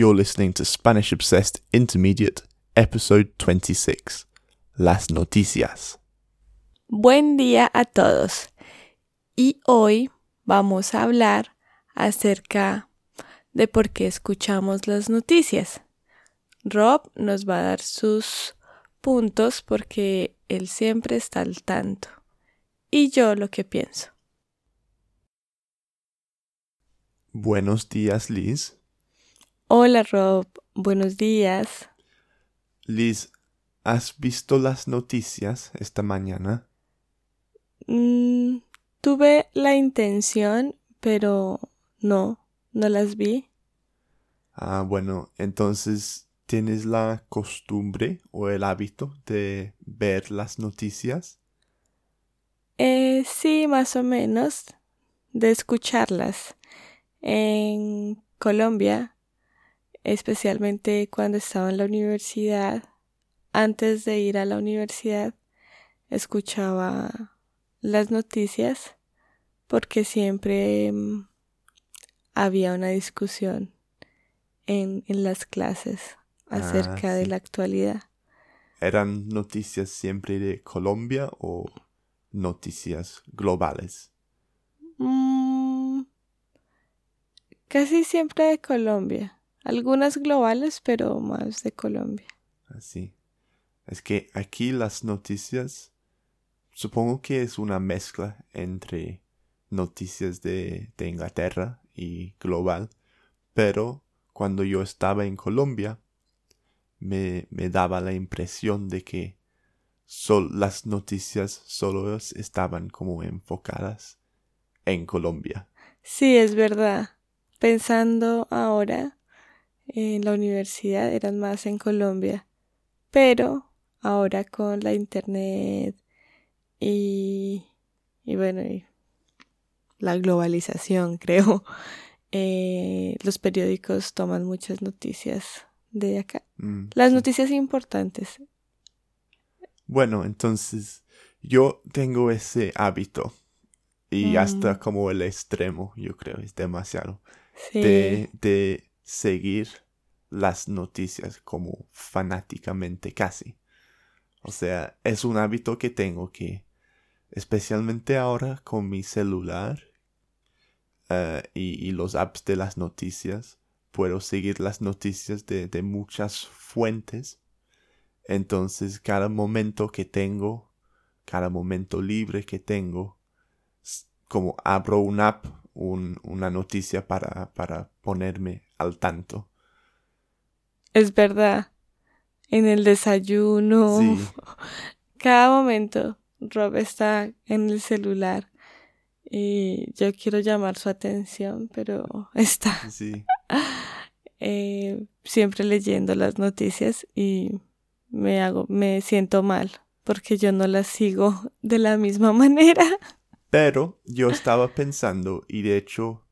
You're listening to Spanish Obsessed Intermediate, episode 26. Las noticias. Buen día a todos. Y hoy vamos a hablar acerca de por qué escuchamos las noticias. Rob nos va a dar sus puntos porque él siempre está al tanto. Y yo lo que pienso. Buenos días, Liz. Hola Rob, buenos días. Liz, ¿has visto las noticias esta mañana? Mm, tuve la intención, pero no, no las vi. Ah, bueno, entonces, ¿tienes la costumbre o el hábito de ver las noticias? Eh, sí, más o menos, de escucharlas. En Colombia, especialmente cuando estaba en la universidad, antes de ir a la universidad, escuchaba las noticias porque siempre mm, había una discusión en, en las clases acerca Ah, de sí. la actualidad. ¿Eran noticias siempre de Colombia o noticias globales? Mm, casi siempre de Colombia. Algunas globales, pero más de Colombia. Así. Es que aquí las noticias, supongo que es una mezcla entre noticias de, de Inglaterra y global, pero cuando yo estaba en Colombia, me, me daba la impresión de que sol- las noticias solo es- estaban como enfocadas en Colombia. Sí, es verdad. Pensando ahora, en la universidad eran más en Colombia, pero ahora con la internet y, y bueno, y la globalización, creo, eh, los periódicos toman muchas noticias de acá. Mm, Las sí. noticias importantes. Bueno, entonces yo tengo ese hábito y Mm. hasta como el extremo, yo creo, es demasiado, Sí. de, de seguir las noticias como fanáticamente casi. O sea, es un hábito que tengo que, especialmente ahora con mi celular eh, y, los apps de las noticias, puedo seguir las noticias de, de muchas fuentes. Entonces, cada momento que tengo, cada momento libre que tengo, como abro una app, un- una noticia para, para ponerme al tanto. Es verdad. En el desayuno. Sí, Cada momento Rob está en el celular y yo quiero llamar su atención, pero está sí. eh, siempre leyendo las noticias y me hago, me siento mal porque yo no las sigo de la misma manera. Pero yo estaba pensando y de hecho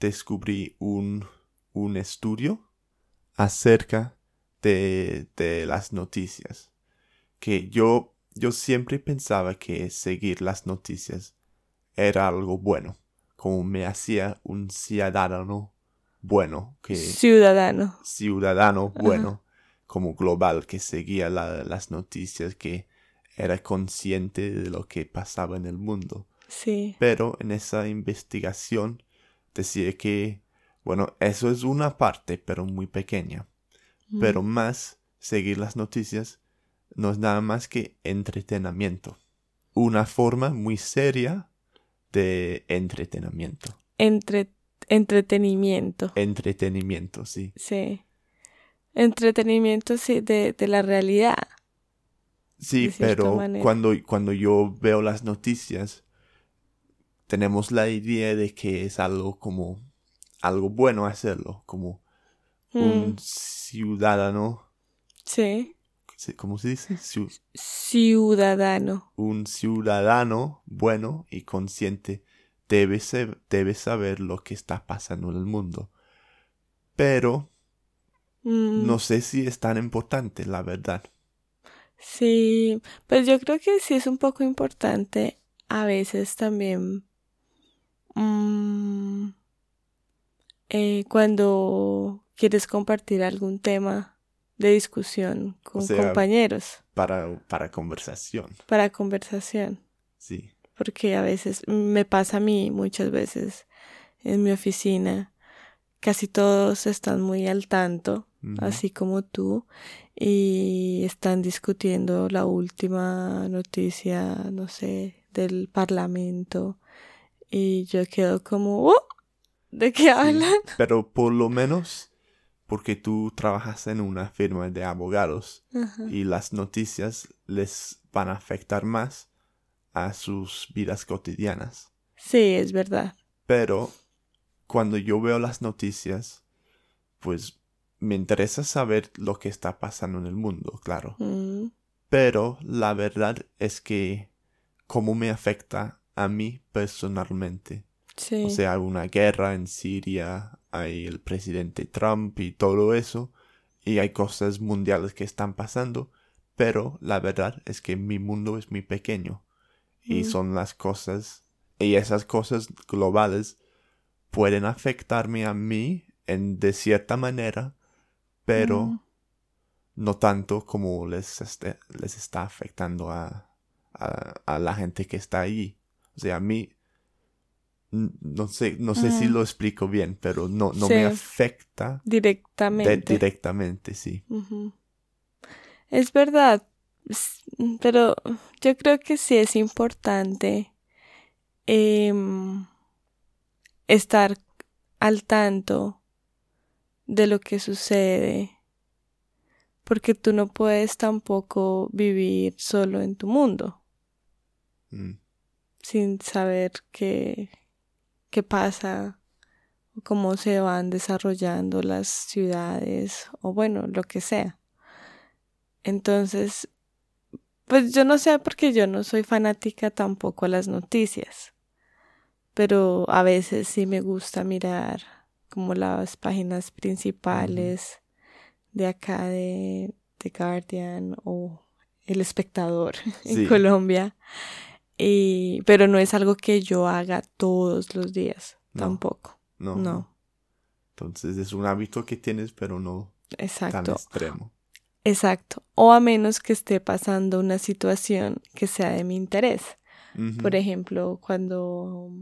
descubrí un, un estudio acerca de, de las noticias. Que yo, yo siempre pensaba que seguir las noticias era algo bueno, como me hacía un ciudadano bueno, que Ciudadano. ciudadano bueno, como global, que seguía la- las noticias, que era consciente de lo que pasaba en el mundo. Sí. Pero en esa investigación decía que, bueno, eso es una parte, pero muy pequeña. Pero más seguir las noticias no es nada más que entretenimiento. Una forma muy seria de entretenimiento. Entre, entretenimiento. Entretenimiento, sí. Sí. Entretenimiento sí, de, de la realidad. Sí, pero manera. cuando, cuando yo veo las noticias, tenemos la idea de que es algo como algo bueno hacerlo, como un Mm, ciudadano, sí. ¿sí? ¿cómo se dice? Ciu- Ciudadano. un ciudadano bueno y consciente debe, ser- debe saber lo que está pasando en el mundo. Pero Mm, no sé si es tan importante, la verdad. Sí, pues yo creo que sí es un poco importante a veces también mm, eh, cuando quieres compartir algún tema de discusión con sea, compañeros. Para, para conversación. Para conversación. Sí. Porque a veces me pasa a mí muchas veces en mi oficina. Casi todos están muy al tanto, así como tú, y están discutiendo la última noticia, no sé, del Parlamento. Y yo quedo como, ¡Oh! ¿De qué hablan? pero por lo menos porque tú trabajas en una firma de abogados y las noticias les van a afectar más a sus vidas cotidianas. Sí, es verdad. Pero cuando yo veo las noticias, pues me interesa saber lo que está pasando en el mundo, claro. Mm. Pero la verdad es que cómo me afecta a mí personalmente. Sí. O sea, una guerra en Siria, hay el presidente Trump y todo eso, y hay cosas mundiales que están pasando, pero la verdad es que mi mundo es muy pequeño y Mm. son las cosas, y esas cosas globales pueden afectarme a mí en de cierta manera, pero Mm. no tanto como les, este- les está afectando a, a, a la gente que está allí. O sea, a mí, no sé, no sé si Ujú. lo explico bien, pero no, no Sí. me afecta de- Directamente. directamente, sí. Es verdad, pero yo creo que sí es importante em, estar al tanto de lo que sucede, porque tú no puedes tampoco vivir solo en tu mundo Mm, sin saber qué, qué pasa cómo se van desarrollando las ciudades o bueno, lo que sea. Entonces, pues yo no sé porque yo no soy fanática tampoco a las noticias, pero a veces sí me gusta mirar como las páginas principales de acá de The Guardian o El Espectador en. Colombia. Y, pero no es algo que yo haga todos los días, No. tampoco. no, No, Entonces es un hábito que tienes, pero no tan exacto, extremo. exacto. O a menos que esté pasando una situación que sea de mi interés. Por ejemplo, cuando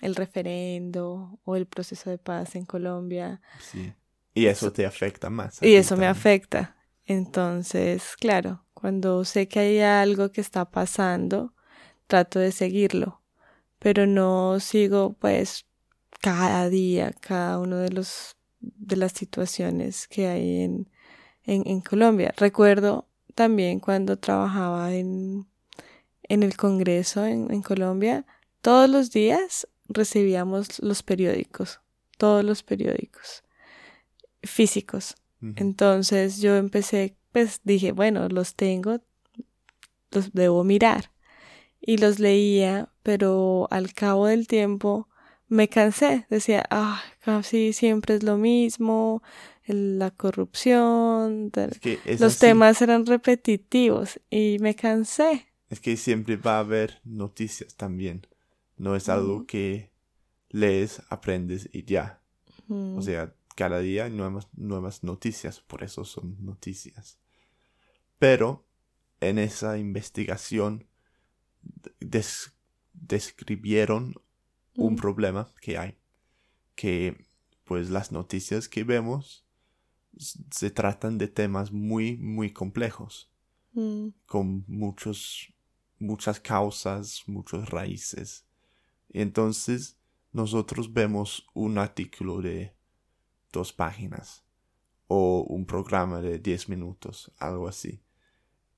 el referendo o el proceso de paz en Colombia. sí. Y eso te afecta más. Y eso me afecta. Entonces, claro, cuando sé que hay algo que está pasando, trato de seguirlo. Pero no sigo, pues, cada día, cada uno de los de las situaciones que hay en, en, en Colombia. Recuerdo también cuando trabajaba en, en el Congreso en, en Colombia, todos los días recibíamos los periódicos, todos los periódicos físicos. Entonces yo empecé, pues dije, bueno, los tengo, los debo mirar. Y los leía, pero al cabo del tiempo me cansé. Decía, ah, casi siempre es lo mismo, la corrupción, Es que los así. temas eran repetitivos y me cansé. Es que siempre va a haber noticias también. No es algo que lees, aprendes y ya. Mm, O sea, cada día hay nuevas, nuevas noticias, por eso son noticias. Pero en esa investigación des- describieron un Mm. problema que hay. Que pues las noticias que vemos se tratan de temas muy, muy complejos mm, con muchos, muchas causas, muchas raíces. Y entonces nosotros vemos un artículo de dos páginas o un programa de 10 minutos, algo así.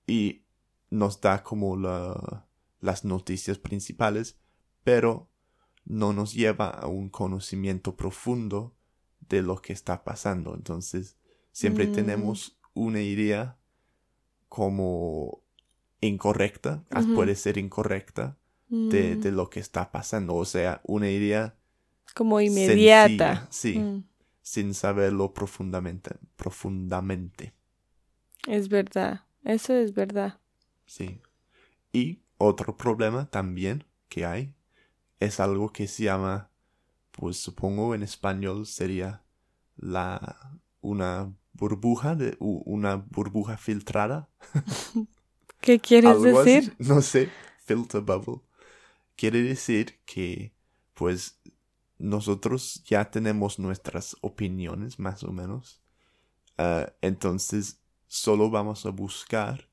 Y nos da como la- las noticias principales, pero no nos lleva a un conocimiento profundo de lo que está pasando. Entonces, siempre Mm. tenemos una idea como incorrecta, ah, puede ser incorrecta, de, mm, de lo que está pasando. O sea, una idea como inmediata. sencilla, sí, Mm, sin saberlo profundamente, profundamente, es verdad, eso es verdad. sí. Y otro problema también que hay es algo que se llama, pues supongo en español sería la una burbuja de una burbuja filtrada. ¿Qué quieres decir? No sé, filter bubble. Quiere decir que pues nosotros ya tenemos nuestras opiniones más o menos. Ah, entonces solo vamos a buscar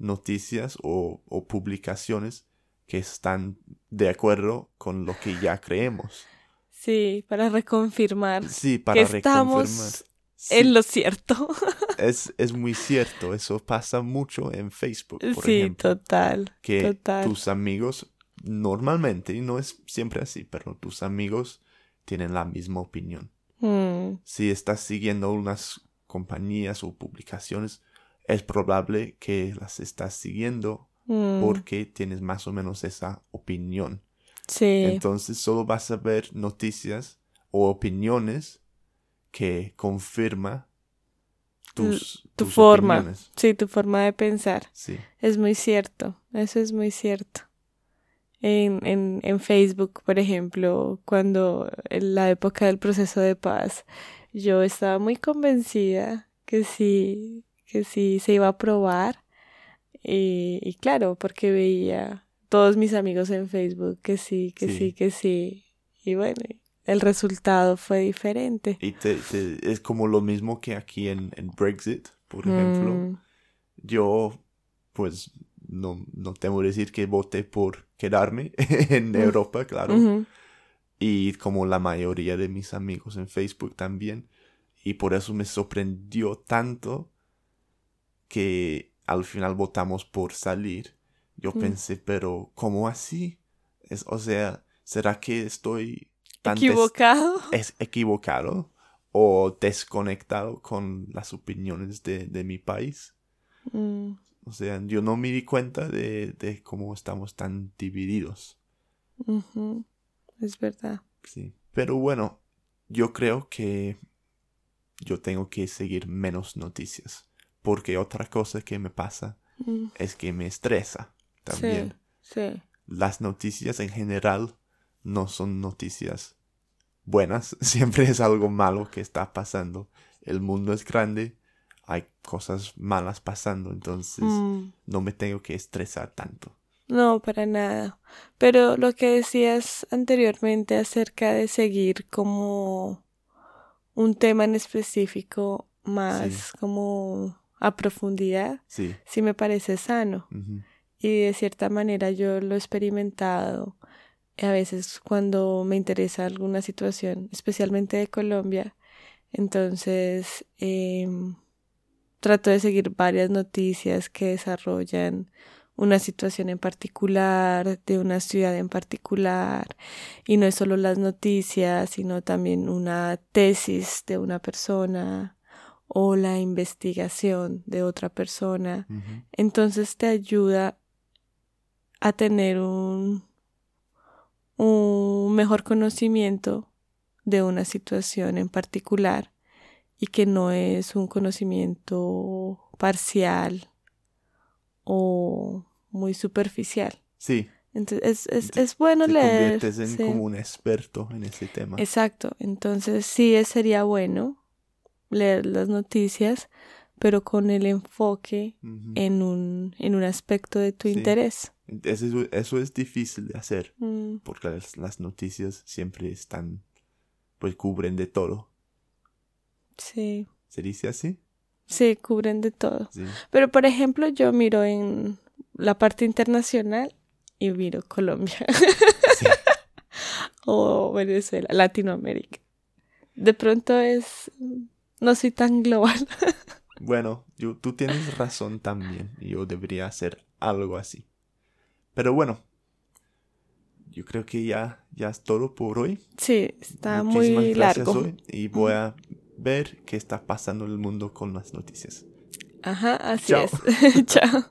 noticias o, publicaciones que están de acuerdo con lo que ya creemos. Sí, para reconfirmar. Sí, para que Estamos en lo cierto. es, es muy cierto. Eso pasa mucho en Facebook. Por sí, total. Que tus amigos, normalmente, y no es siempre así, pero tus amigos tienen la misma opinión. Hmm. Si estás siguiendo unas compañías o publicaciones, es probable que las estás siguiendo hmm. porque tienes más o menos esa opinión. Sí. Entonces solo vas a ver noticias o opiniones que confirma tus, tu forma. Sí, tu forma de pensar. Sí. Es muy cierto. Eso es muy cierto. En, en, en Facebook, por ejemplo, cuando en la época del proceso de paz, yo estaba muy convencida que sí, que sí se iba a aprobar. Y, y claro, porque veía todos mis amigos en Facebook que sí, que sí, que sí. Y bueno, el resultado fue diferente. Y es como lo mismo que aquí en, en Brexit, por ejemplo. Mm. Yo, pues, no, no tengo que decir que voté por quedarme en Europa, claro. Y como la mayoría de mis amigos en Facebook también. Y por eso me sorprendió tanto que al final votamos por salir. Yo mm. pensé, pero ¿cómo así? Es, o sea, ¿será que estoy equivocado. Es equivocado o desconectado con las opiniones de, mi país. Mm. O sea, yo no me di cuenta de, cómo estamos tan divididos. Es verdad. Sí. Pero bueno, yo creo que yo tengo que seguir menos noticias. Porque otra cosa que me pasa mm. es que me estresa también. sí. Las noticias en general no son noticias buenas, siempre es algo malo que está pasando. El mundo es grande, hay cosas malas pasando, entonces mm. no me tengo que estresar tanto. No, para nada. Pero lo que decías anteriormente acerca de seguir como un tema en específico más como a profundidad, sí, sí me parece sano. Y de cierta manera yo lo he experimentado a veces cuando me interesa alguna situación, especialmente de Colombia. Entonces, em, trato de seguir varias noticias que desarrollan una situación en particular, de una ciudad en particular, y no es solo las noticias, sino también una tesis de una persona o la investigación de otra persona. Entonces te ayuda a tener un un mejor conocimiento de una situación en particular y que no es un conocimiento parcial o muy superficial. Sí. Entonces es, es, bueno te leer. Conviertes en como un experto en ese tema. Exacto. Entonces sí sería bueno leer las noticias, pero con el enfoque en, un, en un aspecto de tu interés. Eso, eso, es difícil de hacer, mm. porque las, noticias siempre están, pues cubren de todo. Sí. ¿Se dice así? Sí, cubren de todo. Pero, por ejemplo, yo miro en la parte internacional y miro Colombia. o Venezuela, Latinoamérica. De pronto es... No soy tan global. Bueno, yo, tú tienes razón también. Yo debería hacer algo así. Pero bueno, yo creo que ya, ya es todo por hoy. Sí, está muy largo. y voy a ver qué está pasando en el mundo con las noticias. Ajá, así es. Chao.